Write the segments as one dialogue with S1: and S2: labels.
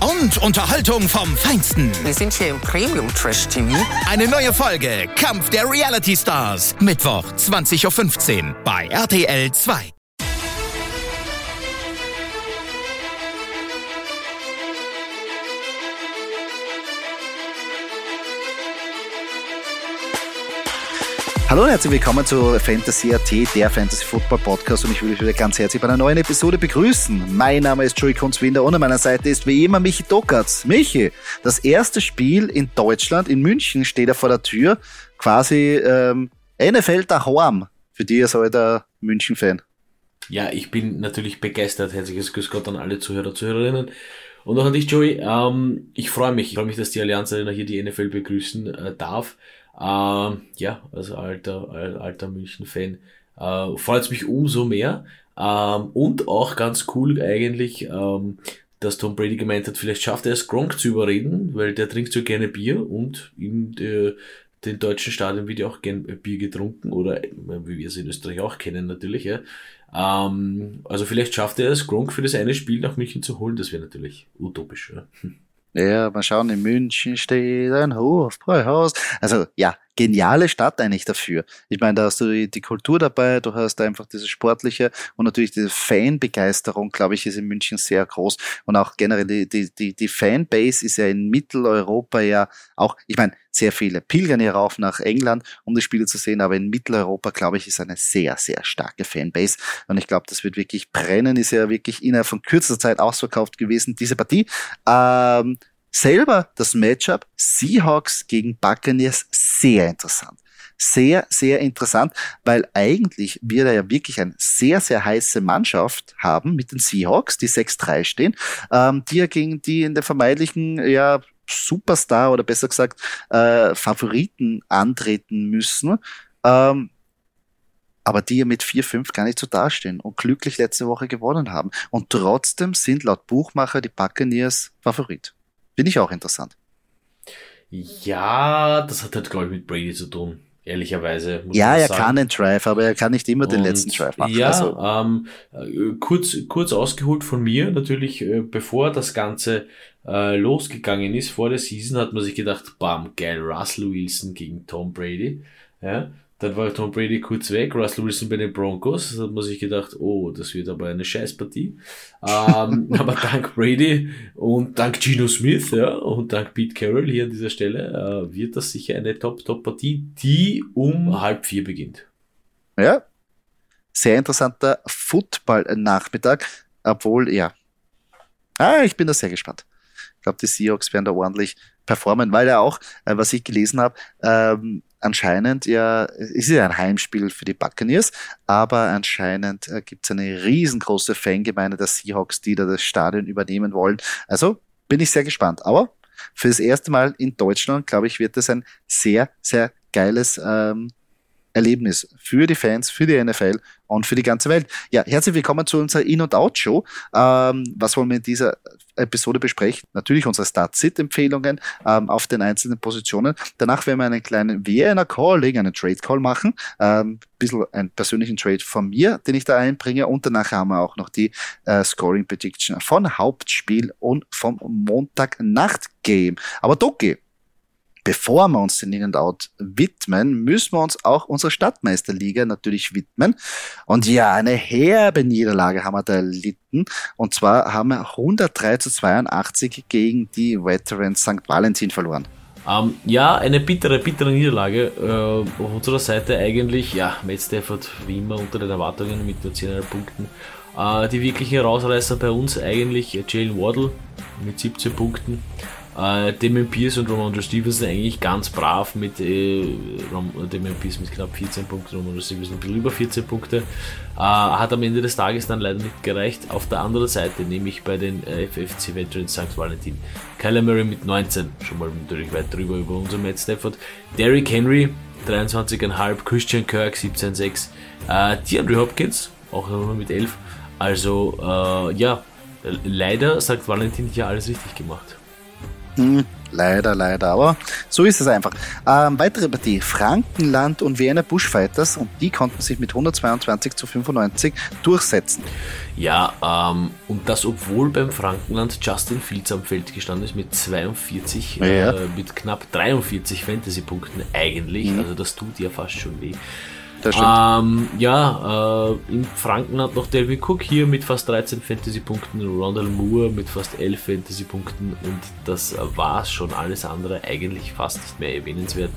S1: Und Unterhaltung vom Feinsten.
S2: Wir sind hier im Premium Trash TV.
S1: Eine neue Folge Kampf der Reality Stars. Mittwoch 20.15 Uhr bei RTL 2.
S3: Hallo und herzlich willkommen zu Fantasy AT, der Fantasy Football Podcast und ich will euch wieder ganz herzlich bei einer neuen Episode begrüßen. Mein Name ist Joey Kunzwinder und an meiner Seite ist wie immer Michi Dockertz. Michi, das erste Spiel in Deutschland, in München steht er vor der Tür, quasi ähm, NFL daheim. Für dich als alter München-Fan.
S4: Ja, ich bin natürlich begeistert. Herzliches Grüß Gott an alle Zuhörer, Zuhörerinnen. Und auch an dich, Joey. Ähm, ich freue mich. Ich freue mich, dass die Allianz Arena hier die NFL begrüßen äh, darf. Ähm, ja, also alter, al- alter München-Fan. Äh, freut mich umso mehr. Ähm, und auch ganz cool eigentlich, ähm, dass Tom Brady gemeint hat, vielleicht schafft er es, Gronk zu überreden, weil der trinkt so gerne Bier und in äh, den deutschen Stadien wird ja auch gern Bier getrunken oder äh, wie wir es in Österreich auch kennen natürlich, ja. Ähm, also vielleicht schafft er es, Gronk für das eine Spiel nach München zu holen, das wäre natürlich utopisch. Ja.
S3: Ja, mal schauen, in München steht ein Hofbräuhaus. Also ja, geniale Stadt eigentlich dafür. Ich meine, da hast du die, Kultur dabei, du hast einfach dieses Sportliche und natürlich diese Fanbegeisterung, glaube ich, ist in München sehr groß. Und auch generell die, die, die, die Fanbase ist ja in Mitteleuropa ja auch, ich meine, sehr viele pilgern hier rauf nach England, um die Spiele zu sehen, aber in Mitteleuropa, glaube ich, ist eine sehr, sehr starke Fanbase. Und ich glaube, das wird wirklich brennen, ist ja wirklich innerhalb von kürzester Zeit ausverkauft gewesen, diese Partie. Ähm, selber das Matchup Seahawks gegen Buccaneers sehr interessant. Sehr, sehr interessant, weil eigentlich wir da ja wirklich eine sehr, sehr heiße Mannschaft haben mit den Seahawks, die 6-3 stehen, ähm, die ja gegen die in der vermeintlichen, ja, Superstar oder besser gesagt äh, Favoriten antreten müssen. Ähm, aber die ja mit 4-5 gar nicht so dastehen und glücklich letzte Woche gewonnen haben. Und trotzdem sind laut Buchmacher die Buccaneers Favorit. Finde ich auch interessant.
S4: Ja, das hat halt, glaube ich, mit Brady zu tun. Ehrlicherweise. Muss
S3: Ja, er
S4: sagen.
S3: kann den Drive, aber er kann nicht immer den
S4: Und
S3: letzten Drive machen.
S4: Ja,
S3: Also,
S4: ähm, äh, kurz, kurz ausgeholt von mir, natürlich, äh, bevor das Ganze äh, losgegangen ist, vor der Season hat man sich gedacht, bam, geil, Russell Wilson gegen Tom Brady. Ja, dann war Tom Brady kurz weg, Russell Wilson bei den Broncos, da hat man sich gedacht, oh, das wird aber eine Scheißpartie. Ähm, aber dank Brady und dank Geno Smith, ja, und dank Pete Carroll hier an dieser Stelle, äh, wird das sicher eine Top-Top-Partie, die um halb vier beginnt.
S3: ja, sehr interessanter Football-Nachmittag, obwohl, ja. Ah, ich bin da sehr gespannt. Ich glaube, die Seahawks werden da ordentlich performen, weil ja auch, äh, was ich gelesen habe, ähm, anscheinend ja, es ist ja ein Heimspiel für die Buccaneers, aber anscheinend äh, gibt es eine riesengroße Fangemeinde der Seahawks, die da das Stadion übernehmen wollen. Also bin ich sehr gespannt. Aber für das erste Mal in Deutschland, glaube ich, wird das ein sehr, sehr geiles ähm, Erlebnis für die Fans, für die NFL und für die ganze Welt. Ja, herzlich willkommen zu unserer In- und Out-Show. Ähm, was wollen wir in dieser Episode besprechen? Natürlich unsere Start-Sit-Empfehlungen ähm, auf den einzelnen Positionen. Danach werden wir einen kleinen Vienna Calling, einen Trade-Call machen. Ähm, bisschen einen persönlichen Trade von mir, den ich da einbringe. Und danach haben wir auch noch die äh, Scoring Prediction von Hauptspiel und vom Montagnacht-Game. Aber Doki, bevor wir uns den In and Out widmen, müssen wir uns auch unserer Stadtmeisterliga natürlich widmen. Und ja, eine herbe Niederlage haben wir da erlitten. Und zwar haben wir 103 zu 82 gegen die Veterans St. Valentin verloren.
S4: Ähm, ja, eine bittere, bittere Niederlage äh, auf unserer Seite eigentlich. Ja, Matt Stafford wie immer unter den Erwartungen mit nur 10,5 Punkten. Äh, die wirklichen Herausreißer bei uns eigentlich äh, Jalen Waddle mit 17 Punkten. Äh, Damien Pierce und Ramondre Stevenson eigentlich ganz brav mit äh, Ram Damien Pierce mit knapp 14 Punkten, Ramondre Stevenson ein bisschen über 14 Punkte. Äh, hat am Ende des Tages dann leider nicht gereicht. Auf der anderen Seite nehme ich bei den äh, FFC Veterans St. Valentin Kyler Murray mit 19, schon mal natürlich weit drüber über unser Matt Stafford. Derrick Henry 23,5, Christian Kirk 17,6, äh, DeAndre Hopkins auch nochmal mit 11. Also äh, ja, leider sagt Valentin hier alles richtig gemacht.
S3: Hm, leider, leider, aber so ist es einfach. Ähm, weitere Partie, Frankenland und Wiener Bushfighters und die konnten sich mit 122 zu 95 durchsetzen.
S4: Ja, ähm, und das obwohl beim Frankenland Justin Fields am Feld gestanden ist mit 42, ja. äh, mit knapp 43 Fantasy-Punkten eigentlich, mhm. also das tut ja fast schon weh. Ähm, ja, äh, in Franken hat noch Delvin Cook hier mit fast 13 Fantasy-Punkten, Rondell Moore mit fast 11 Fantasy-Punkten und das war schon. Alles andere eigentlich fast nicht mehr erwähnenswert.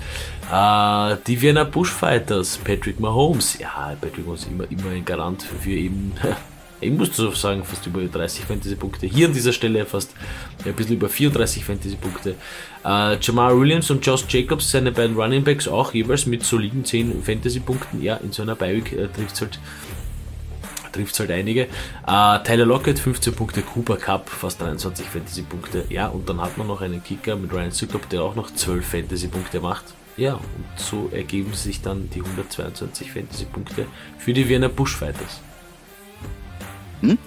S4: Äh, die Vienna Bushfighters, Patrick Mahomes, ja, Patrick Mahomes immer, immer ein Garant für, für eben ich muss so sagen, fast über 30 Fantasy-Punkte. Hier an dieser Stelle fast ein bisschen über 34 Fantasy-Punkte. Äh, Jamal Williams und Josh Jacobs, seine beiden Running Backs, auch jeweils mit soliden 10 Fantasy-Punkten. Ja, in so einer Beiweek äh, trifft es halt trifft halt einige. Äh, Tyler Lockett 15 Punkte, Cooper Cup fast 23 Fantasy-Punkte. Ja, und dann hat man noch einen Kicker mit Ryan Sukup, der auch noch 12 Fantasy-Punkte macht. Ja, und so ergeben sich dann die 122 Fantasy-Punkte für die Wiener Bushfighters.
S3: Hm?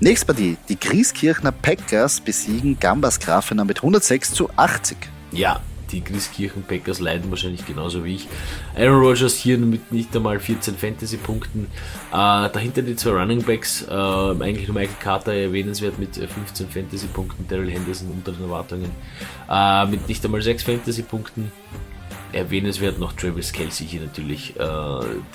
S3: Nächste Partie. Die Grieskirchner Packers besiegen Gambas Grafener mit 106 zu 80.
S4: Ja, die Grieskirchen Packers leiden wahrscheinlich genauso wie ich. Aaron Rodgers hier mit nicht einmal 14 Fantasy-Punkten. Äh, dahinter die zwei Running Backs, äh, eigentlich nur Michael Carter erwähnenswert mit 15 Fantasy-Punkten, Daryl Henderson unter den Erwartungen äh, mit nicht einmal 6 Fantasy-Punkten erwähnenswert noch Travis Kelsey hier natürlich, äh,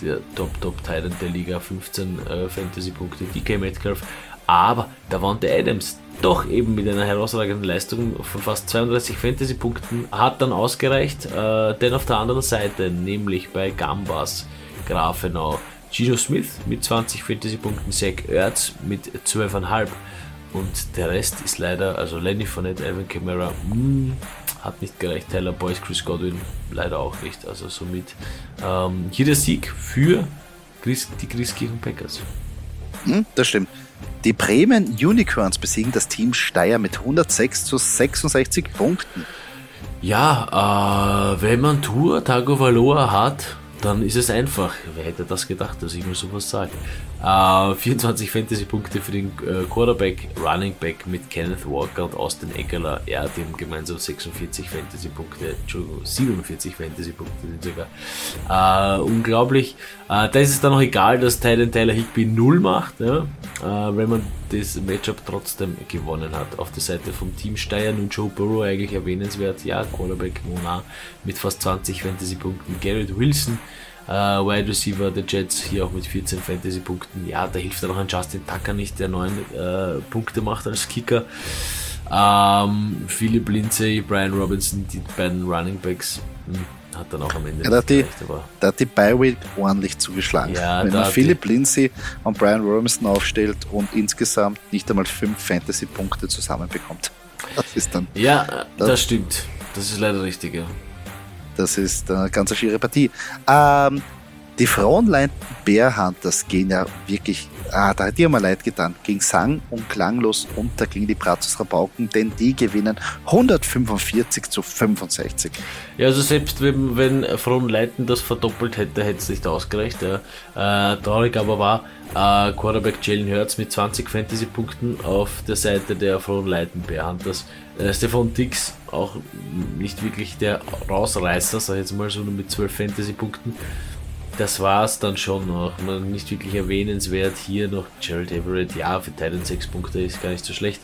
S4: der Top-Top-Titan der Liga, 15 äh, Fantasy-Punkte, DK Metcalf, aber der Wante Adams doch eben mit einer herausragenden Leistung von fast 32 Fantasy-Punkten hat dann ausgereicht, äh, denn auf der anderen Seite, nämlich bei Gambas Grafenau, Gino Smith mit 20 Fantasy-Punkten, Zach Ertz mit 12,5 und der Rest ist leider, also Lenny Fournette, Alvin Kamara, mh, hm, hat nicht gereicht. Tyler Boyce, Chris Godwin leider auch nicht. Also somit ähm, hier der Sieg für Chris, die Christkirchen Packers.
S3: Hm, das stimmt. Die Bremen Unicorns besiegen das Team Steyr mit 106 zu 66 Punkten.
S4: Ja, äh, wenn man Tour Tagovailoa hat, dann ist es einfach. Wer hätte das gedacht, dass ich mal sowas sage? Äh, 24 Fantasy-Punkte für den äh, Quarterback, Running Back mit Kenneth Walker und Austin Eckler. Ja, die haben gemeinsam 46 Fantasy-Punkte, Entschuldigung, 47 Fantasy-Punkte sind sogar. Äh, unglaublich. Äh, da ist es dann auch egal, dass Tyler Tyler Higby 0 macht, ja? Äh, wenn man das Matchup trotzdem gewonnen hat. Auf der Seite vom Team Steyr und Joe Burrow eigentlich erwähnenswert. Ja, Quarterback Mona mit fast 20 Fantasy-Punkten. Garrett Wilson äh, Wide Receiver der Jets hier auch mit 14 Fantasy-Punkten. Ja, da hilft dann auch ein Justin Tucker nicht, der 9 äh, Punkte macht als Kicker. Ähm, Philip Lindsay, Brian Robinson, die beiden Running Backs. Hm, hat dann auch am Ende.
S3: Ja, da, hat die, da hat die Bi-Week ordentlich zugeschlagen. Ja, Wenn man Philip Lindsay und Brian Robinson aufstellt und insgesamt nicht einmal 5 Fantasy-Punkte zusammenbekommt. Das ist dann.
S4: Ja, das, das stimmt. Das ist leider richtig, ja.
S3: Das ist eine ganz schiere Partie. Ähm, die Frauenlein Bear Hunters gehen ja wirklich, ah, da hat die mir leid getan, gegen sang- und klanglos unter gegen die Brazos Rabauken, denn die gewinnen 145 zu 65.
S4: Ja, also selbst wenn, wenn Frauenleiten das verdoppelt hätte, hätte es nicht ausgereicht. Ja. Äh, traurig aber war, äh, Quarterback Jalen Hurts mit 20 Fantasy-Punkten auf der Seite der Frauenleiten Bear Hunters. Äh, Stefan Dix auch nicht wirklich der Rausreißer, sag ich jetzt mal so nur mit 12 Fantasy-Punkten das war es dann schon noch. Man, nicht wirklich erwähnenswert. Hier noch Gerald Everett, ja, für Titan 6 Punkte ist gar nicht so schlecht.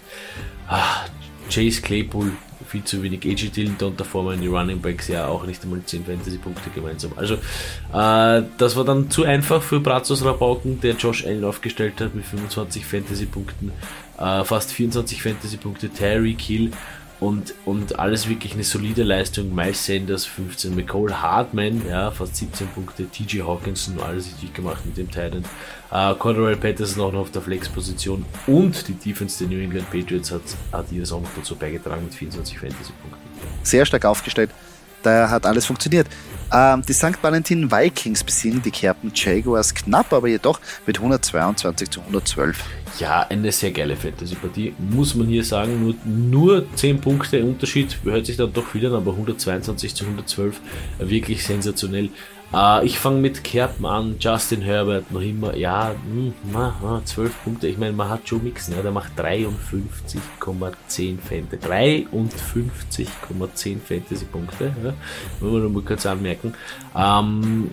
S4: Ah, Chase Claypool, viel zu wenig. AJ Dillon, Donta Foreman, die Running Backs, ja, auch nicht einmal 10 Fantasy-Punkte gemeinsam. Also, äh, das war dann zu einfach für Brazos Rabauken, der Josh Allen aufgestellt hat mit 25 Fantasy-Punkten, äh, fast 24 Fantasy-Punkte. Terry Kill und, und alles wirklich eine solide Leistung. Miles Sanders 15, McCall Hartman, ja, fast 17 Punkte, TJ Hawkinson, alles richtig gemacht mit dem Titan. Uh, Cordell Patterson auch noch auf der Flex-Position und die Defense der New England Patriots hat, hat auch noch dazu beigetragen mit 24 Fantasy-Punkten.
S3: Sehr stark aufgestellt. Da hat alles funktioniert. Ähm, die St. Valentin Vikings besiegen die Kerpen Jaguars knapp, aber jedoch mit 122 zu 112.
S4: Ja, eine sehr geile Fantasy-Partie, muss man hier sagen. Nur, nur 10 Punkte Unterschied, hört sich dann doch wieder, aber 122 zu 112, wirklich sensationell. Uh, ich fange mit Kerpen an, Justin Herbert noch immer, ja, mh, na, 12 Punkte. Ich meine, man hat Joe Mixon, ja, der macht 53,10 Fantasy. 53,10 Fantasy-Punkte, ja, wir noch mal kurz anmerken. Um,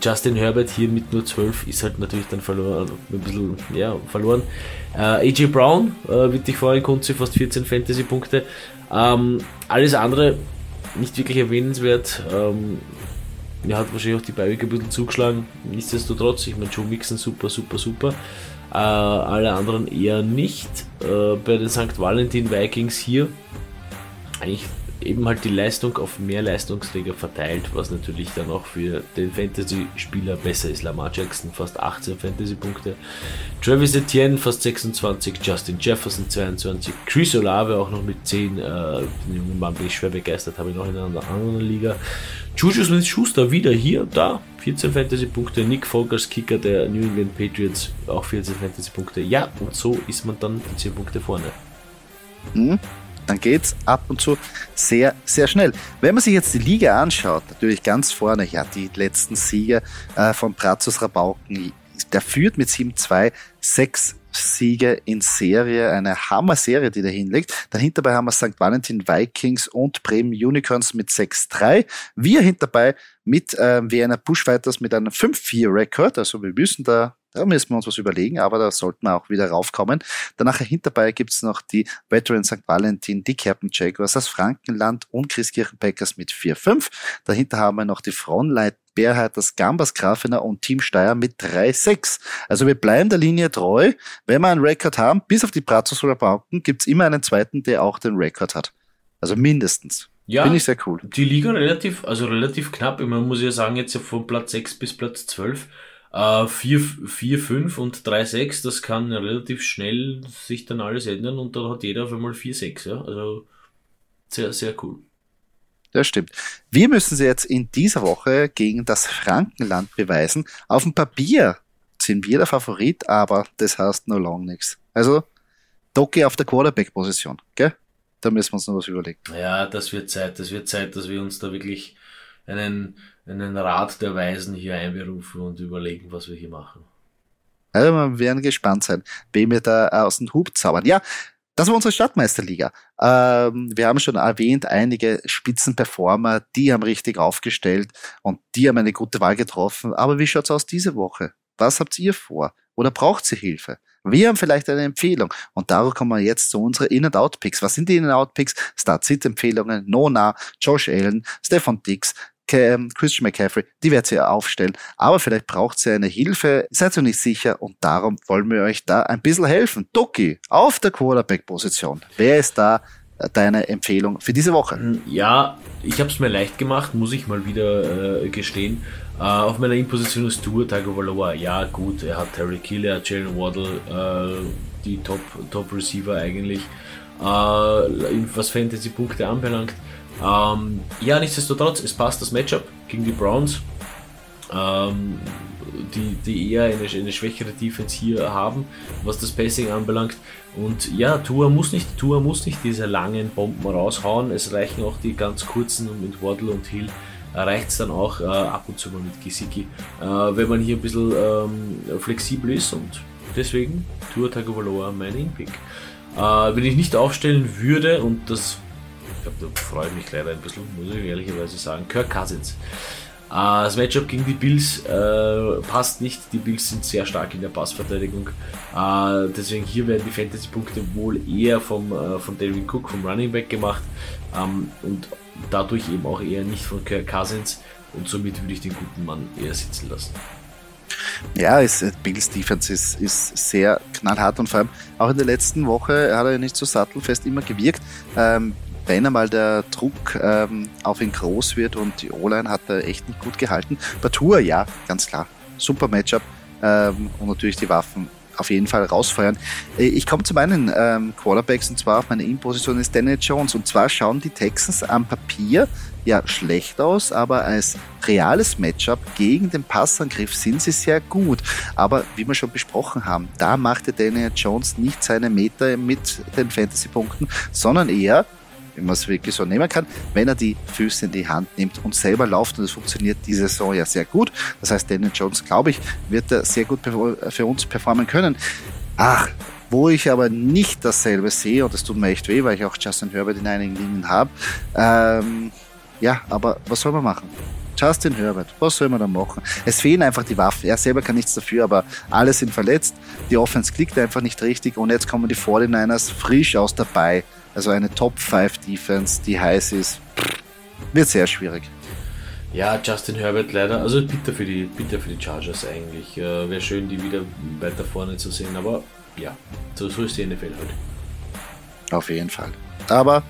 S4: Justin Herbert hier mit nur 12 ist halt natürlich dann verloren, ein bisschen, ja, verloren. Uh, AJ Brown, uh, wie ich vorhin konnte, fast 14 Fantasy-Punkte. Um, alles andere nicht wirklich erwähnenswert. Ähm, er hat wahrscheinlich auch die Beiweg ein bisschen zugeschlagen. Nichtsdestotrotz, ich meine, Joe Mixon super, super, super. Äh, alle anderen eher nicht. Äh, bei den St. Valentin Vikings hier eigentlich eben halt die Leistung auf mehr Leistungsträger verteilt, was natürlich dann auch für den Fantasy-Spieler besser ist. Lamar Jackson fast 18 Fantasy-Punkte, Travis Etienne fast 26, Justin Jefferson 22, Chris Olave auch noch mit 10, äh, den jungen Mann bin ich schwer begeistert, habe ich noch in einer anderen Liga. Juju Smith-Schuster wieder hier, da, 14 Fantasy-Punkte, Nick als Kicker der New England Patriots, auch 14 Fantasy-Punkte. Ja, und so ist man dann die 10 Punkte vorne.
S3: Mhm dann geht es ab und zu sehr, sehr schnell. Wenn man sich jetzt die Liga anschaut, natürlich ganz vorne, ja, die letzten Sieger äh, von Brazos Rabauken, der führt mit 7-2, 6 Siege in Serie, eine Hammer-Serie, die da hinlegt. Dahinter haben wir St. Valentin Vikings und Bremen Unicorns mit 6-3. Wir hinterbei mit äh, Vienna Bushfighters mit einem 5-4-Rekord. Also wir müssen da da müssen wir uns was überlegen, aber da sollten wir auch wieder raufkommen. Danach hinterbei gibt es noch die Veteran St. Valentin, die Captain Jaguars, das Frankenland und Christkirchen Packers mit 4-5. Dahinter haben wir noch die Frontleit Bärheit, das Gambas Grafener und Team Steyr mit 3-6. Also wir bleiben der Linie treu. Wenn wir einen Rekord haben, bis auf die Brazos oder Bauken, gibt es immer einen zweiten, der auch den Rekord hat. Also mindestens.
S4: Ja,
S3: Finde ich sehr cool.
S4: Die Liga relativ, also relativ knapp. Man muss ja sagen, jetzt von Platz 6 bis Platz 12 4, 4, 5 und 3, 6, das kann relativ schnell sich dann alles ändern und dann hat jeder auf einmal 4, 6. Ja? Also sehr, sehr cool.
S3: Das stimmt. Wir müssen sie jetzt in dieser Woche gegen das Frankenland beweisen. Auf dem Papier sind wir der Favorit, aber das heißt no long nichts. Also, Doki auf der Quarterback-Position, gell? Da müssen wir uns noch was überlegen.
S4: Ja, das wird Zeit. Das wird Zeit, dass wir uns da wirklich einen einen Rat der Weisen hier einberufen und überlegen, was wir hier machen.
S3: Also wir werden gespannt sein, wem wir da aus dem Hub zaubern. Ja, das war unsere Stadtmeisterliga. Ähm, wir haben schon erwähnt, einige Spitzenperformer, die haben richtig aufgestellt und die haben eine gute Wahl getroffen. Aber wie schaut's aus diese Woche? Was habt ihr vor? Oder braucht ihr Hilfe? Wir haben vielleicht eine Empfehlung und darauf kommen wir jetzt zu unseren In-and-Out-Picks. Was sind die In-and-Out-Picks? Start-Sit-Empfehlungen, Nona, Josh Allen, Stefan Dix, Christian McCaffrey, die wird sie aufstellen. Aber vielleicht braucht sie eine Hilfe, seid ihr nicht sicher und darum wollen wir euch da ein bisschen helfen. Doki, auf der Quarterback-Position. Wer ist da äh, deine Empfehlung für diese Woche? Hm,
S4: ja, ich habe es mir leicht gemacht, muss ich mal wieder äh, gestehen. Uh, auf meiner In-Position ist Tour Tagovailoa. Ja, gut, er hat Terry Kill, er hat Jalen Waddle, uh, die Top, Top Receiver eigentlich. Uh, was Fantasy-Punkte anbelangt, ähm, ja, nichtsdestotrotz, es passt das Matchup gegen die Browns, ähm, die, die eher eine, eine schwächere Defense hier haben, was das Passing anbelangt. Und ja, Tua muss nicht, Tua muss nicht diese langen Bomben raushauen. Es reichen auch die ganz kurzen mit Waddle und Hill. Reicht es dann auch äh, ab und zu mal mit Gesicki, äh, wenn man hier ein bisschen ähm, flexibel ist und deswegen Tua Tagovailoa mein In-Pick. Äh, wenn ich nicht aufstellen würde, und das glaube, da freue ich mich leider ein bisschen, muss ich ehrlicherweise sagen. Kirk Cousins. Äh, das Matchup gegen die Bills äh, passt nicht. Die Bills sind sehr stark in der Passverteidigung. Äh, deswegen hier werden die Fantasy-Punkte wohl eher vom, äh, von David Cook, vom Running Back gemacht. Ähm, und dadurch eben auch eher nicht von Kirk Cousins. Und somit würde ich den guten Mann eher sitzen lassen.
S3: Ja, es, äh, Bills Defense ist, ist sehr knallhart und vor allem auch in der letzten Woche hat er nicht so sattelfest immer gewirkt. Ähm, wenn einmal der Druck ähm, auf ihn groß wird und die O-Line hat er echt nicht gut gehalten. Bei Tour, ja, ganz klar. Super Matchup ähm, und natürlich die Waffen auf jeden Fall rausfeuern. Äh, ich komme zu meinen ähm, Quarterbacks und zwar auf meine In-Position ist Daniel Jones und zwar schauen die Texans am Papier ja schlecht aus, aber als reales Matchup gegen den Passangriff sind sie sehr gut. Aber wie wir schon besprochen haben, da machte Daniel Jones nicht seine Meter mit den Fantasy-Punkten, sondern eher wenn man es wirklich so nehmen kann, wenn er die Füße in die Hand nimmt und selber läuft. Und das funktioniert diese Saison ja sehr gut. Das heißt, Daniel Jones, glaube ich, wird er sehr gut für uns performen können. Ach, wo ich aber nicht dasselbe sehe, und das tut mir echt weh, weil ich auch Justin Herbert in einigen Linien habe, ähm, ja, aber was soll man machen? Justin Herbert, was soll man da machen? Es fehlen einfach die Waffen. Er selber kann nichts dafür, aber alle sind verletzt. Die Offense klickt einfach nicht richtig und jetzt kommen die 49ers frisch aus dabei. Also eine Top 5 Defense, die heiß ist, wird sehr schwierig.
S4: Ja, Justin Herbert leider, also bitter für die, bitter für die Chargers eigentlich. Äh, Wäre schön, die wieder weiter vorne zu sehen, aber ja, so, so ist die NFL halt.
S3: Auf jeden Fall. Aber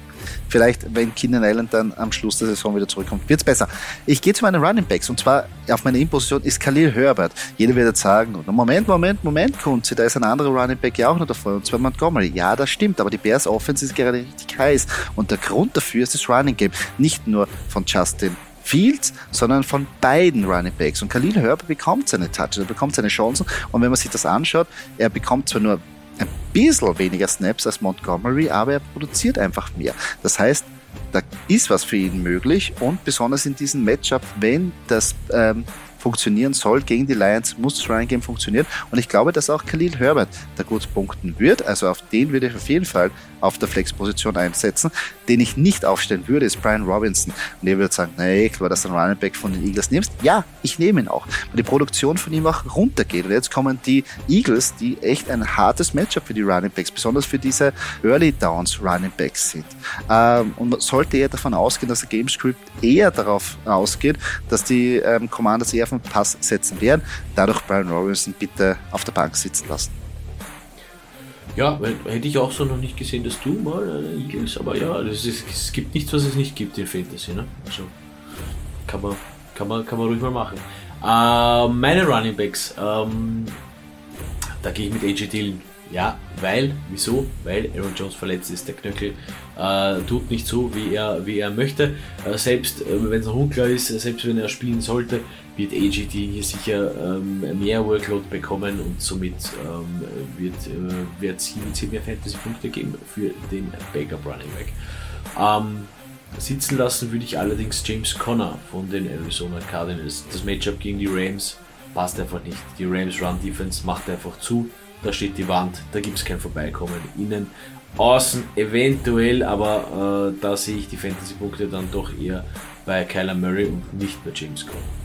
S3: vielleicht, wenn Keenan Allen dann am Schluss der Saison wieder zurückkommt, wird es besser. Ich gehe zu meinen Running Backs und zwar auf meiner Imposition ist Khalil Herbert. Jeder wird jetzt sagen, Moment, Moment, Moment, Kunze, da ist ein anderer Running Back ja auch noch davor und zwar Montgomery. Ja, das stimmt, aber die Bears Offense ist gerade richtig heiß und der Grund dafür ist das Running Game. Nicht nur von Justin Fields, sondern von beiden Running Backs. Und Khalil Herbert bekommt seine Touches, er bekommt seine Chancen. Und wenn man sich das anschaut, er bekommt zwar nur ein bisschen weniger Snaps als Montgomery, aber er produziert einfach mehr. Das heißt, da ist was für ihn möglich und besonders in diesem Matchup, wenn das ähm, funktionieren soll gegen die Lions, muss das Running Game funktionieren. Und ich glaube, dass auch Khalil Herbert da gut punkten wird. Also auf den würde ich auf jeden Fall auf der Flex-Position einsetzen. Den ich nicht aufstellen würde, ist Brian Robinson. Und ihr würdet sagen, nee, klar, dass du einen Running Back von den Eagles nimmst. Ja, ich nehme ihn auch. Weil die Produktion von ihm auch runtergeht. Und jetzt kommen die Eagles, die echt ein hartes Matchup für die Running Backs, besonders für diese Early Downs Running Backs sind. Ähm, und sollte eher davon ausgehen, dass der Gamescript eher darauf ausgeht, dass die ähm, Commanders eher vom Pass setzen werden. Dadurch Brian Robinson bitte auf der Bank sitzen lassen.
S4: Ja, hätte ich auch so noch nicht gesehen, dass du mal äh, Eagles, aber ja, ist, es gibt nichts, was es nicht gibt in Fantasy, ne? Also kann man, kann man, kann man ruhig mal machen. Äh, meine Running Backs, ähm, da gehe ich mit AJ Dillon. Ja, weil, wieso? Weil Aaron Jones verletzt ist. Der Knöchel äh, tut nicht so, wie er, wie er möchte. Äh, selbst äh, wenn es noch unklar ist, selbst wenn er spielen sollte, wird AGT hier sicher ähm, mehr Workload bekommen und somit ähm, wird es äh, hier mehr Fantasy-Punkte geben für den Backup Running Back. Ähm, sitzen lassen würde ich allerdings James Conner von den Arizona Cardinals. Das Matchup gegen die Rams passt einfach nicht. Die Rams Run Defense macht einfach zu. Da steht die Wand, da gibt es kein Vorbeikommen. Innen, außen eventuell, aber äh, da sehe ich die Fantasy-Punkte dann doch eher bei Kyler Murray und nicht bei James Conner.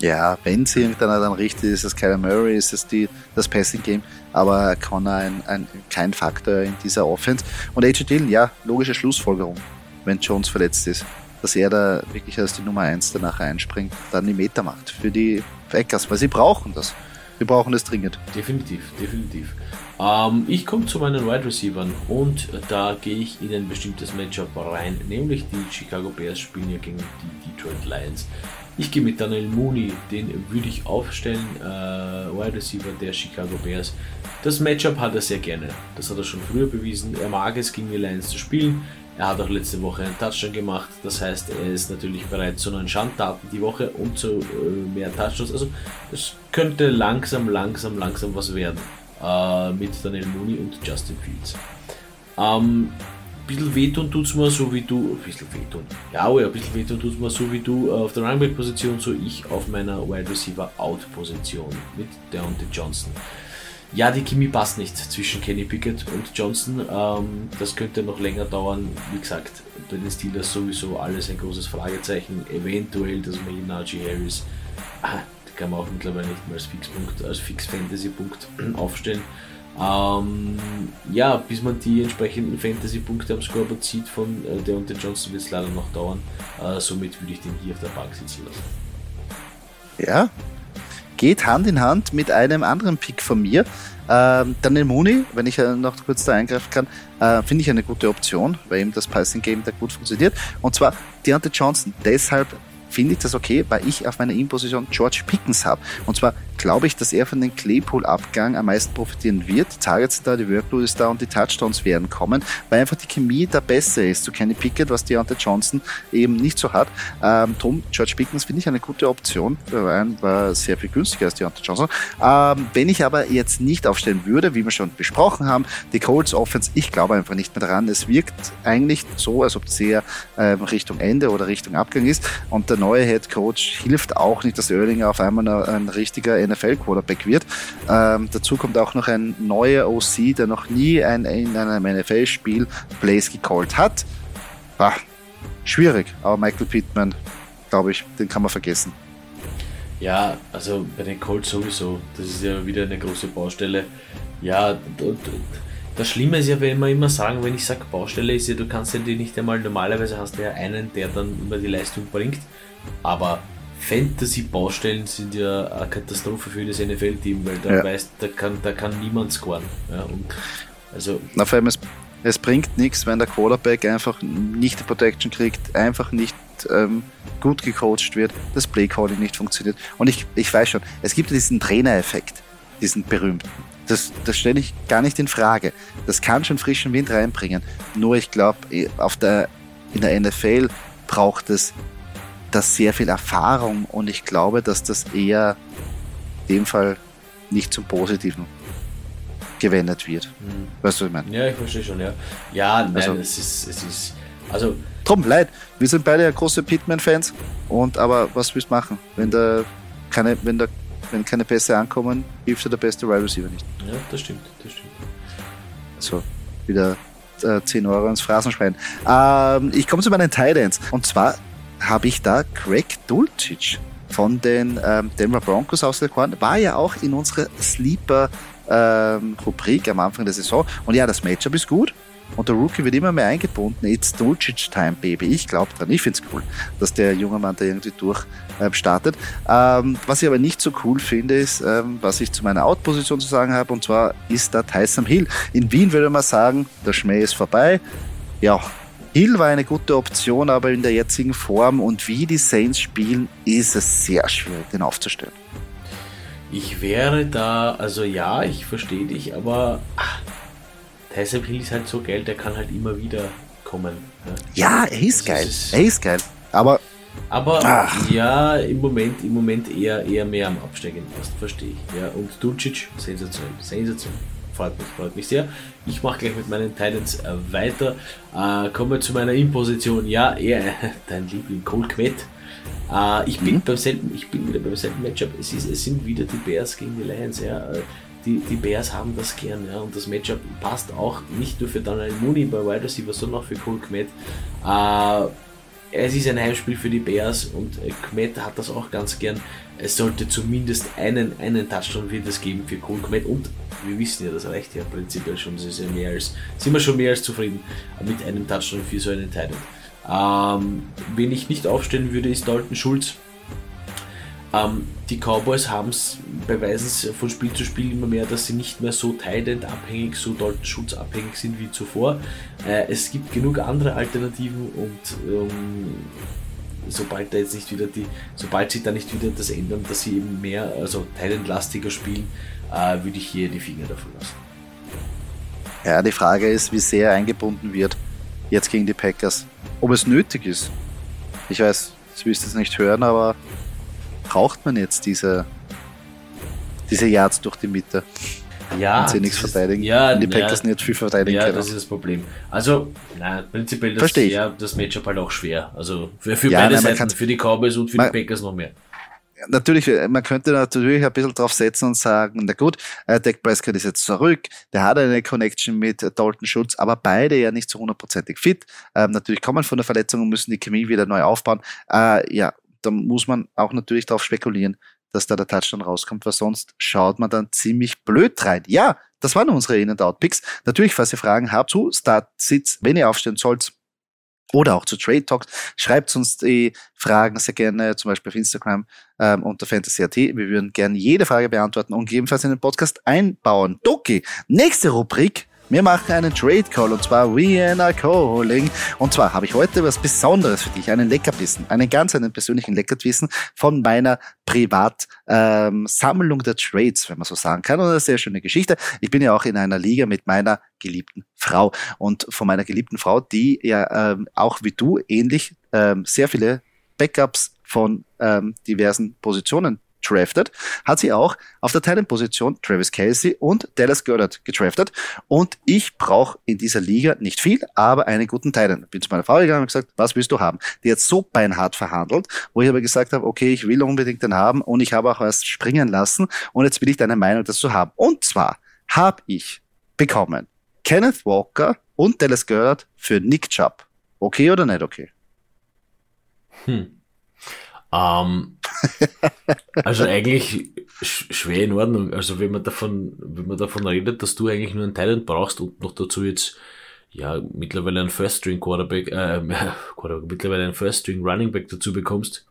S3: Ja, wenn sie miteinander dann richtig ist, es Kyler Murray, ist es die, das Passing Game, aber Connor ein, ein, kein Faktor in dieser Offense. Und AJ Dillon, ja, logische Schlussfolgerung, wenn Jones verletzt ist, dass er da wirklich als die Nummer 1 danach einspringt, dann die Meter macht für die Packers, weil sie brauchen das. Wir brauchen das dringend.
S4: Definitiv, definitiv. Ähm, ich komme zu meinen Wide Receivers und da gehe ich in ein bestimmtes Matchup rein, nämlich die Chicago Bears spielen ja gegen die Detroit Lions. Ich gehe mit Daniel Mooney, den würde ich aufstellen, äh, Wide Receiver der Chicago Bears. Das Matchup hat er sehr gerne. Das hat er schon früher bewiesen. Er mag es, gegen die Lions zu spielen. Er hat auch letzte Woche einen Touchdown gemacht. Das heißt, er ist natürlich bereit zu neuen Schandtaten die Woche und zu äh, mehr Touchdowns. Also es könnte langsam, langsam, langsam was werden äh, mit Daniel Mooney und Justin Fields. Ähm, bisschen wehtun tut es mir so wie du, ein bisschen wehtun, ja, oh ja, ein bisschen wehtun tut es mir so wie du äh, auf der Running Position, so ich auf meiner Wide Receiver Out Position mit Deontay Johnson. Ja, die Chemie passt nicht zwischen Kenny Pickett und Johnson. Ähm, das könnte noch länger dauern. Wie gesagt, bei den Steelers sowieso alles ein großes Fragezeichen. Eventuell, dass man Najee Harris, ah, kann man auch mittlerweile nicht mehr als Fixpunkt, als Fix-Fantasy-Punkt aufstellen. Ähm, ja, bis man die entsprechenden Fantasy-Punkte am Scoreboard sieht von äh, der und der Johnson wird es leider noch dauern. Äh, somit würde ich den hier auf der Bank sitzen lassen.
S3: Ja, geht Hand in Hand mit einem anderen Pick von mir. Ähm, Daniel Mooney, wenn ich äh, noch kurz da eingreifen kann, äh, finde ich eine gute Option, weil eben das Passing Game da gut funktioniert. Und zwar Deontay Johnson. Deshalb finde ich das okay, weil ich auf meiner In-Position George Pickens habe. Und zwar glaube ich, dass er von dem Claypool-Abgang am meisten profitieren wird. Die Targets sind da, die Workload ist da und die Touchdowns werden kommen, weil einfach die Chemie da besser ist zu Kenny Pickett, was Deontay Johnson eben nicht so hat. Ähm, drum, George Pickens finde ich eine gute Option. War, war sehr viel günstiger als Deontay Johnson. Ähm, wenn ich aber jetzt nicht aufstellen würde, wie wir schon besprochen haben, die Colts Offense, ich glaube einfach nicht mehr daran. Es wirkt eigentlich so, als ob es eher ähm, Richtung Ende oder Richtung Abgang ist. Und der neue Head Coach hilft auch nicht, dass Erlinger auf einmal ein, ein richtiger NFL-Quarterback wird. Ähm, dazu kommt auch noch ein neuer OC, der noch nie ein, in einem NFL-Spiel Plays gecallt hat. Ah, schwierig, aber Michael Pittman, glaube ich, den kann man vergessen.
S4: Ja, also bei den Colts sowieso. Das ist ja wieder eine große Baustelle. Ja, das Schlimme ist ja, wenn wir immer sagen, wenn ich sage Baustelle, ist ja, du kannst ja die nicht einmal, normalerweise hast du ja einen, der dann immer die Leistung bringt. Aber Fantasy-Baustellen sind ja eine Katastrophe für das NFL-Team, weil da ja. weißt, da kann, da kann niemand scoren. Ja, also
S3: Na, vor allem es, es bringt nichts, wenn der Quarterback einfach nicht die Protection kriegt, einfach nicht ähm, gut gecoacht wird, das Play-Calling nicht funktioniert. Und ich, ich weiß schon, es gibt diesen Trainereffekt, diesen berühmten. Das, das stelle ich gar nicht in Frage. Das kann schon frischen Wind reinbringen. Nur ich glaube, eh, in der NFL braucht es das sehr viel Erfahrung und ich glaube, dass das eher in dem Fall nicht zum Positiven gewendet wird. Mhm. Weißt du, was ich meine?
S4: Ja, ich verstehe schon, ja. Ja, nein, also, es ist, es ist, also.
S3: Drum, leid. Wir sind beide ja große Pitman-Fans und aber was willst du machen? Wenn da keine, wenn da, wenn keine Pässe ankommen, hilft dir der beste Wide Receiver nicht.
S4: Ja, das stimmt, das stimmt.
S3: So, wieder äh, 10 Euro ins Phrasenschwein. Ähm, ich komme zu meinen Titans. Und zwar habe ich da Craig Dulcich von den ähm, Denver Broncos ausgekorn. War ja auch in unserer Sleeper-Rubrik ähm, am Anfang der Saison. Und ja, das Matchup ist gut. Und der Rookie wird immer mehr eingebunden. It's Dulcich Time, Baby. Ich glaube dran. Ich finde es cool, dass der junge Mann da irgendwie durch äh, startet. Ähm, was ich aber nicht so cool finde, ist, ähm, was ich zu meiner Out-Position zu sagen habe. Und zwar ist da Tyson Hill. In Wien würde man sagen, der Schmäh ist vorbei. Ja, Hill war eine gute Option, aber in der jetzigen Form und wie die Saints spielen, ist es sehr schwierig, den aufzustellen.
S4: Ich wäre da, also ja, ich verstehe dich, aber ach, Tyson Hill ist halt so geil, der kann halt immer wieder kommen.
S3: Ja, ja er ist geil. Ist, er ist geil. Aber.
S4: Aber ach. ja, im Moment, im Moment eher, eher mehr am Absteigen fast, verstehe ich. Ja, und Ducic, sensationell, sensationell freut mich, freut mich sehr. Ich mache gleich mit meinen Titans äh, weiter. Äh, kommen wir zu meiner In-Position. Ja, eher dein Liebling Cole Kmet. Äh, ich, bin mhm. beim selben, ich bin wieder beim selben Matchup. Es, ist, es sind wieder die Bears gegen die Lions. Ja. Äh, die, die Bears haben das gern. Ja. Und das Matchup passt auch nicht nur für Daniel Mooney bei Wide Receiver, sondern auch für Cole Kmet. Äh, es ist ein Heimspiel für die Bears und äh, Kmet hat das auch ganz gern. Es sollte zumindest einen, einen Touchdown wird es geben für Cole Kmet und wir wissen ja, das reicht ja prinzipiell schon, ist ja mehr als, sind wir schon mehr als zufrieden mit einem Touchdown für so einen Titan. Ähm, wen ich nicht aufstellen würde, ist Dalton Schulz. Ähm, die Cowboys haben es, beweisen es von Spiel zu Spiel immer mehr, dass sie nicht mehr so Titan abhängig, so Dalton abhängig sind wie zuvor. Äh, es gibt genug andere Alternativen und ähm, sobald da jetzt nicht wieder die, sobald sie da nicht wieder das ändern, dass sie eben mehr, also Titan-lastiger spielen, äh, würde ich hier die Finger davon lassen.
S3: Ja, die Frage ist, wie sehr eingebunden wird jetzt gegen die Packers. Ob es nötig ist. Ich weiß, das willst jetzt nicht hören, aber braucht man jetzt diese, diese Yards durch die Mitte?
S4: Ja,
S3: sie nichts verteidigen.
S4: Ja,
S3: die Packers
S4: ja,
S3: nicht viel verteidigen
S4: ja, können. das ist das Problem. Also, nein, prinzipiell das, ja, das Matchup halt auch schwer. Also für, für ja, beide nein, Seiten, für die Cowboys und für man, die Packers noch mehr
S3: natürlich, man könnte natürlich ein bisschen drauf setzen und sagen, na gut, äh, Dak Prescott ist jetzt zurück, der hat eine Connection mit Dalton Schultz, aber beide ja nicht so hundertprozentig fit. Ähm, natürlich kommen von der Verletzung und müssen die Chemie wieder neu aufbauen. Äh, ja, da muss man auch natürlich darauf spekulieren, dass da der Touchdown rauskommt, weil sonst schaut man dann ziemlich blöd rein. Ja, das waren unsere In- and Out-Picks. Natürlich, falls ihr Fragen habt zu Start-Sits, wenn ihr aufstehen sollt, oder auch zu Trade Talks. Schreibt uns die Fragen sehr gerne, zum Beispiel auf Instagram ähm, unter Fantasy.at. Wir würden gerne jede Frage beantworten und gegebenenfalls in den Podcast einbauen. Doki, nächste Rubrik wir machen einen Trade Call und zwar Vienna Calling. Und zwar habe ich heute was Besonderes für dich, einen Leckerbissen, einen ganz einen persönlichen Leckerbissen von meiner Privatsammlung ähm, der Trades, wenn man so sagen kann. Und eine sehr schöne Geschichte. Ich bin ja auch in einer Liga mit meiner geliebten Frau und von meiner geliebten Frau, die ja ähm, auch wie du ähnlich ähm, sehr viele Backups von ähm, diversen Positionen drafted, hat sie auch auf der Teilenposition Travis Kelsey und Dallas Goddard gedraftet. Und ich brauche in dieser Liga nicht viel, aber einen guten Teilen. Bin zu meiner Frau gegangen und gesagt, was willst du haben? Die hat so beinhart verhandelt, wo ich aber gesagt habe, okay, ich will unbedingt den haben und ich habe auch was springen lassen und jetzt will ich deine Meinung dazu haben. Und zwar habe ich bekommen Kenneth Walker und Dallas Goddard für Nick Chubb. Okay oder nicht okay?
S4: Hm. Ähm, also eigentlich schwer in Ordnung. Also wenn man davon, wenn man davon redet, dass du eigentlich nur einen Talent brauchst und noch dazu jetzt ja mittlerweile einen First String Quarterback, äh, Quarterback mittlerweile einen First String Running Back dazu bekommst,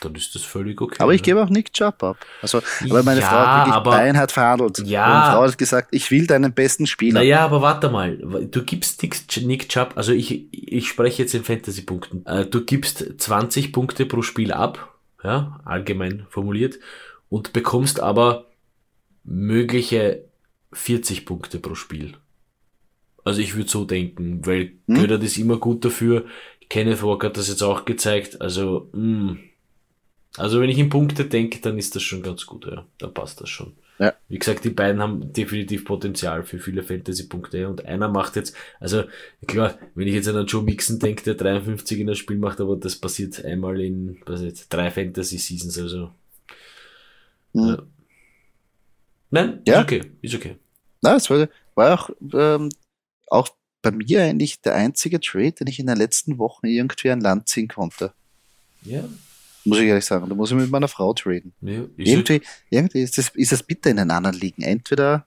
S4: dann ist das völlig okay.
S3: Aber ich ne? gebe auch Nick Chubb ab. Also, weil meine ja, Frau hat wirklich beinhart verhandelt. Ja. Meine Frau hat gesagt, ich will deinen besten Spieler.
S4: Naja, aber warte mal. Du gibst Nick Chubb, also ich, ich spreche jetzt in Fantasy-Punkten. Äh, du gibst 20 Punkte pro Spiel ab, ja, allgemein formuliert, und bekommst aber mögliche 40 Punkte pro Spiel. Also ich würde so denken, weil hm? Götter ist immer gut dafür. Kenneth Walker hat das jetzt auch gezeigt. Also, mh, hm. Also wenn ich in Punkte denke, dann ist das schon ganz gut, ja. Da passt das schon. Ja. Wie gesagt, die beiden haben definitiv Potenzial für viele Fantasy-Punkte und einer macht jetzt, also klar, wenn ich jetzt an einen Joe Mixon denke, der 53 in das Spiel macht, aber das passiert einmal in, was jetzt, drei Fantasy-Seasons, also. Mhm. Ja. Nein, ja. ist okay, ist okay.
S3: Na, es war, war auch, ähm, auch bei mir eigentlich der einzige Trade, den ich in den letzten Wochen irgendwie an Land ziehen konnte.
S4: Ja,
S3: muss ich ehrlich sagen. Da muss ich mit meiner Frau traden. Ja, irgendwie, irgendwie ist es ist das bitter in den anderen Ligen. Entweder,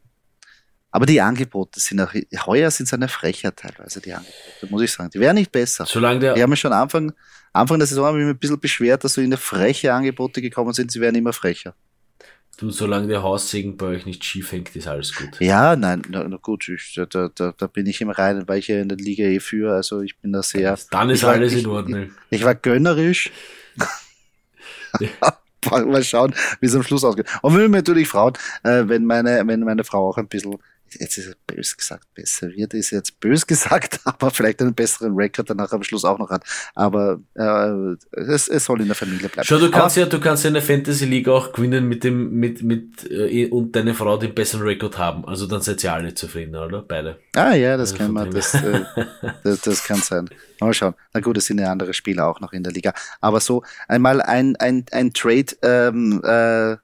S3: aber die Angebote sind auch, heuer sind es eine Frechheit teilweise, die Angebote, muss ich sagen. Die wären nicht besser.
S4: Solange der,
S3: die haben schon Anfang, Anfang der Saison habe ich mich ein bisschen beschwert, dass so in der freche Angebote gekommen sind, sie werden immer frecher.
S4: Du, solange der Haussegen bei euch nicht schief hängt, ist alles gut.
S3: Ja, nein, na, na gut, ich, da, da, da bin ich im Reinen, weil ich ja in der Liga eh für, also ich bin da sehr.
S4: Dann ist alles war, in Ordnung.
S3: Ich, ich war gönnerisch. Mal schauen, wie es am Schluss ausgeht. Und wenn natürlich Frauen, äh, wenn meine, wenn meine Frau auch ein bisschen jetzt ist es bös gesagt, besser wird, ist jetzt bös gesagt, aber vielleicht einen besseren Rekord danach am Schluss auch noch hat. Aber äh, es, es soll in der Familie bleiben.
S4: Schau, du kannst aber, ja, du kannst ja in der Fantasy League auch gewinnen mit dem, mit, mit äh, und deine Frau den besseren Rekord haben. Also dann seid ihr alle zufrieden, oder? Beide.
S3: Ah ja, das also kann man, das, äh, das, das kann sein. Mal schauen. Na gut, es sind ja andere Spieler auch noch in der Liga. Aber so einmal ein, ein, ein Trade ähm, äh,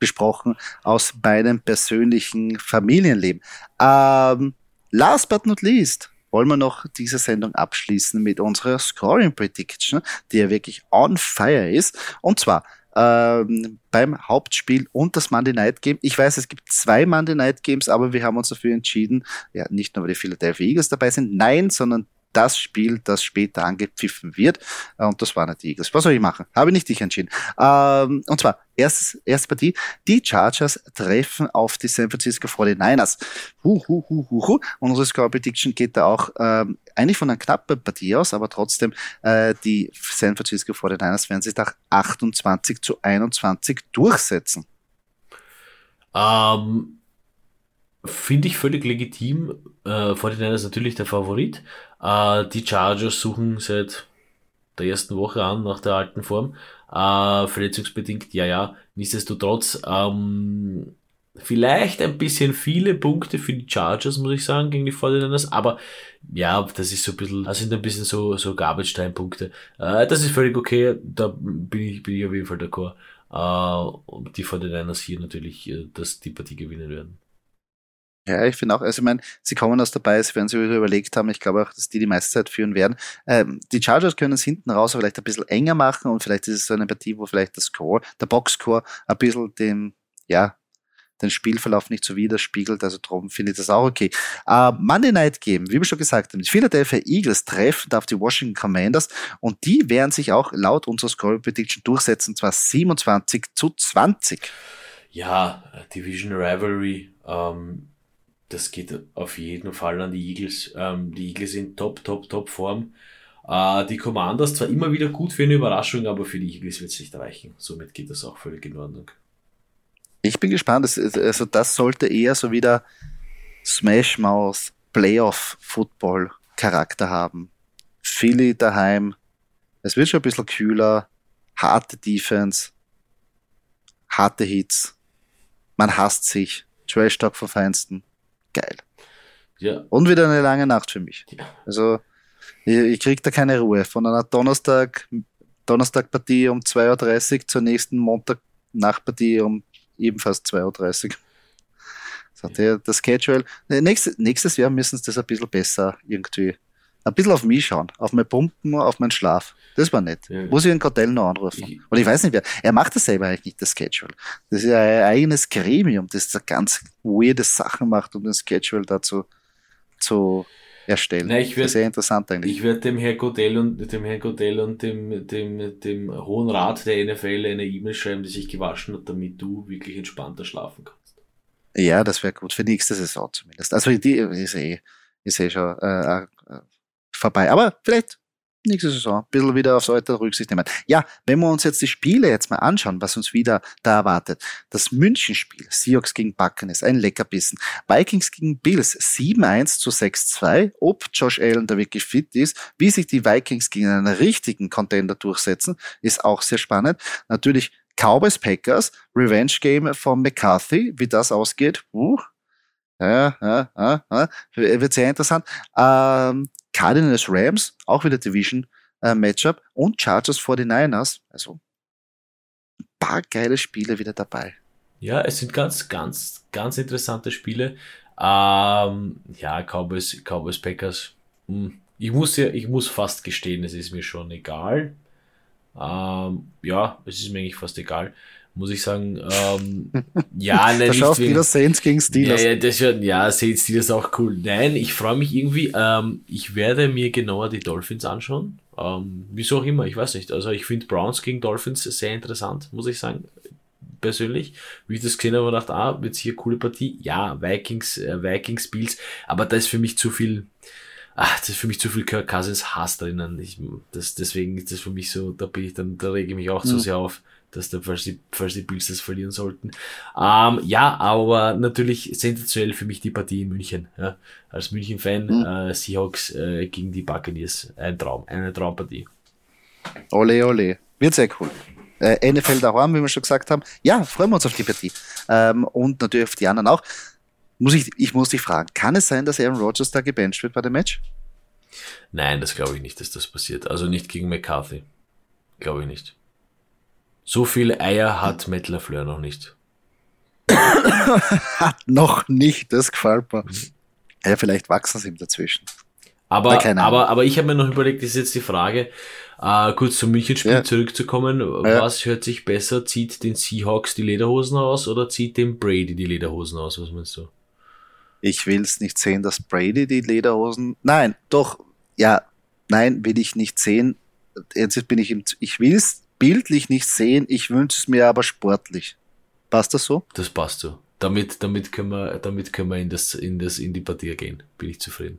S3: besprochen aus meinem persönlichen Familienleben. Ähm, last but not least wollen wir noch diese Sendung abschließen mit unserer Scoring Prediction, die ja wirklich on fire ist. Und zwar ähm, beim Hauptspiel und das Monday Night Game. Ich weiß, es gibt zwei Monday Night Games, aber wir haben uns dafür entschieden, ja, nicht nur weil die Philadelphia Eagles dabei sind, nein, sondern das Spiel, das später angepfiffen wird. Äh, und das war nicht die Eagles. Was soll ich machen? Habe nicht dich entschieden. Ähm, und zwar, erstes, erste Partie. Die Chargers treffen auf die San Francisco 49ers. Hu, hu, hu, hu, hu. Und unsere Score Prediction geht da auch ähm, eigentlich von einer knappen Partie aus, aber trotzdem äh, die San Francisco 49ers werden sich nach 28 zu 21 durchsetzen.
S4: Ähm, Finde ich völlig legitim. Äh, 49ers natürlich der Favorit. Äh, die Chargers suchen seit der ersten Woche an nach der alten Form. Äh, verletzungsbedingt, ja, ja. Nichtsdestotrotz, ähm, vielleicht ein bisschen viele Punkte für die Chargers, muss ich sagen, gegen die 49ers. Aber ja, das ist so ein bisschen, das sind ein bisschen so, so Garbage-Time-Punkte. Äh, das ist völlig okay. Da bin ich, bin ich auf jeden Fall d'accord. Äh, die 49ers hier natürlich, äh, dass die Partie gewinnen werden.
S3: Ja, ich finde auch, also ich meine, sie kommen aus dabei, sie werden sich überlegt haben, ich glaube auch, dass die die meiste Zeit führen werden. Ähm, die Chargers können es hinten raus vielleicht ein bisschen enger machen und vielleicht ist es so eine Partie, wo vielleicht das Score, der Boxscore ein bisschen dem, ja, den Spielverlauf nicht so widerspiegelt. Also darum finde ich das auch okay. Uh, Monday Night Game, wie wir schon gesagt haben, die Philadelphia Eagles treffen auf die Washington Commanders und die werden sich auch laut unserer Score Prediction durchsetzen, zwar 27 zu 20.
S4: Ja, Division Rivalry, ähm, das geht auf jeden Fall an die Eagles. Ähm, die Eagles sind top, top, top Form. Äh, die Commanders zwar immer wieder gut für eine Überraschung, aber für die Eagles wird es nicht reichen. Somit geht das auch völlig in Ordnung.
S3: Ich bin gespannt. Also das sollte eher so wieder Smash Mouth Playoff Football Charakter haben. Philly daheim. Es wird schon ein bisschen kühler. Harte Defense. Harte Hits. Man hasst sich. Trash Talk vom Feinsten. Geil.
S4: Ja.
S3: Und wieder eine lange Nacht für mich.
S4: Ja.
S3: Also, ich, ich krieg da keine Ruhe. Von einer Donnerstag, Donnerstagpartie um 2.30 Uhr zur nächsten Montag-Nachtpartie um ebenfalls 2.30 Uhr. So, der, das Schedule. Nächstes, nächstes Jahr müssen sie das ein bisschen besser irgendwie. Ein bisschen auf mich schauen, auf mein Pumpen, auf meinen Schlaf. Das war nett.
S4: Ja.
S3: Muss ich den Kartell noch anrufen.
S4: Ich-
S3: Und ich weiß nicht wer. Er macht das selber eigentlich nicht, das Schedule. Das ist ja ein eigenes Gremium, das da ganz weirde Sachen macht, um den Schedule dazu zu erstellen.
S4: Na, ich
S3: das
S4: werd-
S3: ist sehr interessant eigentlich.
S4: Ich werde dem Herrn Godell und dem Herrn Godell und dem, dem, dem Hohen Rat der NFL eine E-Mail schreiben, die sich gewaschen hat, damit du wirklich entspannter schlafen kannst.
S3: Ja, das wäre gut für nächste Saison zumindest. Also die ist eh, ist eh schon äh, äh, vorbei. Aber vielleicht nächste Saison ein bisschen wieder aufs Alter Rücksicht nehmen. Ja, wenn wir uns jetzt die Spiele jetzt mal anschauen, was uns wieder da erwartet. Das Münchenspiel, Seahawks gegen Buccaneers, ein Leckerbissen. Vikings gegen Bills, 7-1 zu 6-2. Ob Josh Allen da wirklich fit ist, wie sich die Vikings gegen einen richtigen Contender durchsetzen, ist auch sehr spannend. Natürlich Cowboys Packers, Revenge Game von McCarthy, wie das ausgeht. Uh, ja, ja, ja, ja, wird sehr interessant. Ähm, Cardinals Rams, auch wieder Division äh, Matchup und Chargers 49ers. Also ein paar geile Spiele wieder dabei.
S4: Ja, es sind ganz, ganz, ganz interessante Spiele. Ähm, ja, Cowboys, Cowboys Packers. Hm, Ich muss ja, ich muss fast gestehen, es ist mir schon egal. Ähm, ja, es ist mir eigentlich fast egal. Muss ich sagen, ähm, ja, nein,
S3: da schaust
S4: wegen-
S3: wieder Saints gegen Steelers.
S4: Ja, ja, das wird, ja, seht Steelers auch cool. Nein, ich freue mich irgendwie, ähm, ich werde mir genauer die Dolphins anschauen. Ähm, wieso auch immer, ich weiß nicht. Also ich finde Browns gegen Dolphins sehr interessant, muss ich sagen. Persönlich. Wie ich das gesehen habe, dachte, ah, wird eine coole Partie. Ja, Vikings, äh, Vikings, Bills, aber da ist für mich zu viel, ach, das ist für mich zu viel Kirk Cousins Hass drinnen. Ich, das, deswegen ist das für mich so, da bin ich dann, da rege ich mich auch zu
S3: Mhm.
S4: sehr auf, dass da, falls die, falls die Bills das verlieren sollten. Ähm, ja, aber natürlich sensationell für mich die Partie in München. Ja. Als München-Fan,
S3: Mhm.
S4: äh, Seahawks äh, gegen die Buccaneers. Ein Traum, eine Traumpartie.
S3: Ole, ole. Wird sehr cool. Äh, NFL daheim, wie wir schon gesagt haben. Ja, freuen wir uns auf die Partie. Ähm, und natürlich auf die anderen auch. Muss ich, ich muss dich fragen, kann es sein, dass Aaron Rodgers da gebencht wird bei dem Match?
S4: Nein, das glaube ich nicht, dass das passiert. Also nicht gegen McCarthy. Glaube ich nicht. So viele Eier hat Matt LaFleur noch nicht.
S3: Hat noch nicht, das gefällt mir. Ja, vielleicht wachsen sie ihm dazwischen.
S4: Aber,
S3: Na,
S4: aber, aber ich habe mir noch überlegt, das ist jetzt die Frage, äh, kurz zum Münchenspiel
S3: Ja.
S4: zurückzukommen.
S3: Ja.
S4: Was hört sich besser? Zieht den Seahawks die Lederhosen aus oder zieht dem Brady die Lederhosen aus? Was meinst du?
S3: Ich will es nicht sehen, dass Brady die Lederhosen. Nein, doch, ja, nein, will ich nicht sehen. Jetzt bin ich im. Ich will es bildlich nicht sehen, ich wünsche es mir aber sportlich. Passt das so?
S4: Das passt so. Damit, damit können wir, damit können wir in das, in das, in die Partie gehen. Bin ich zufrieden.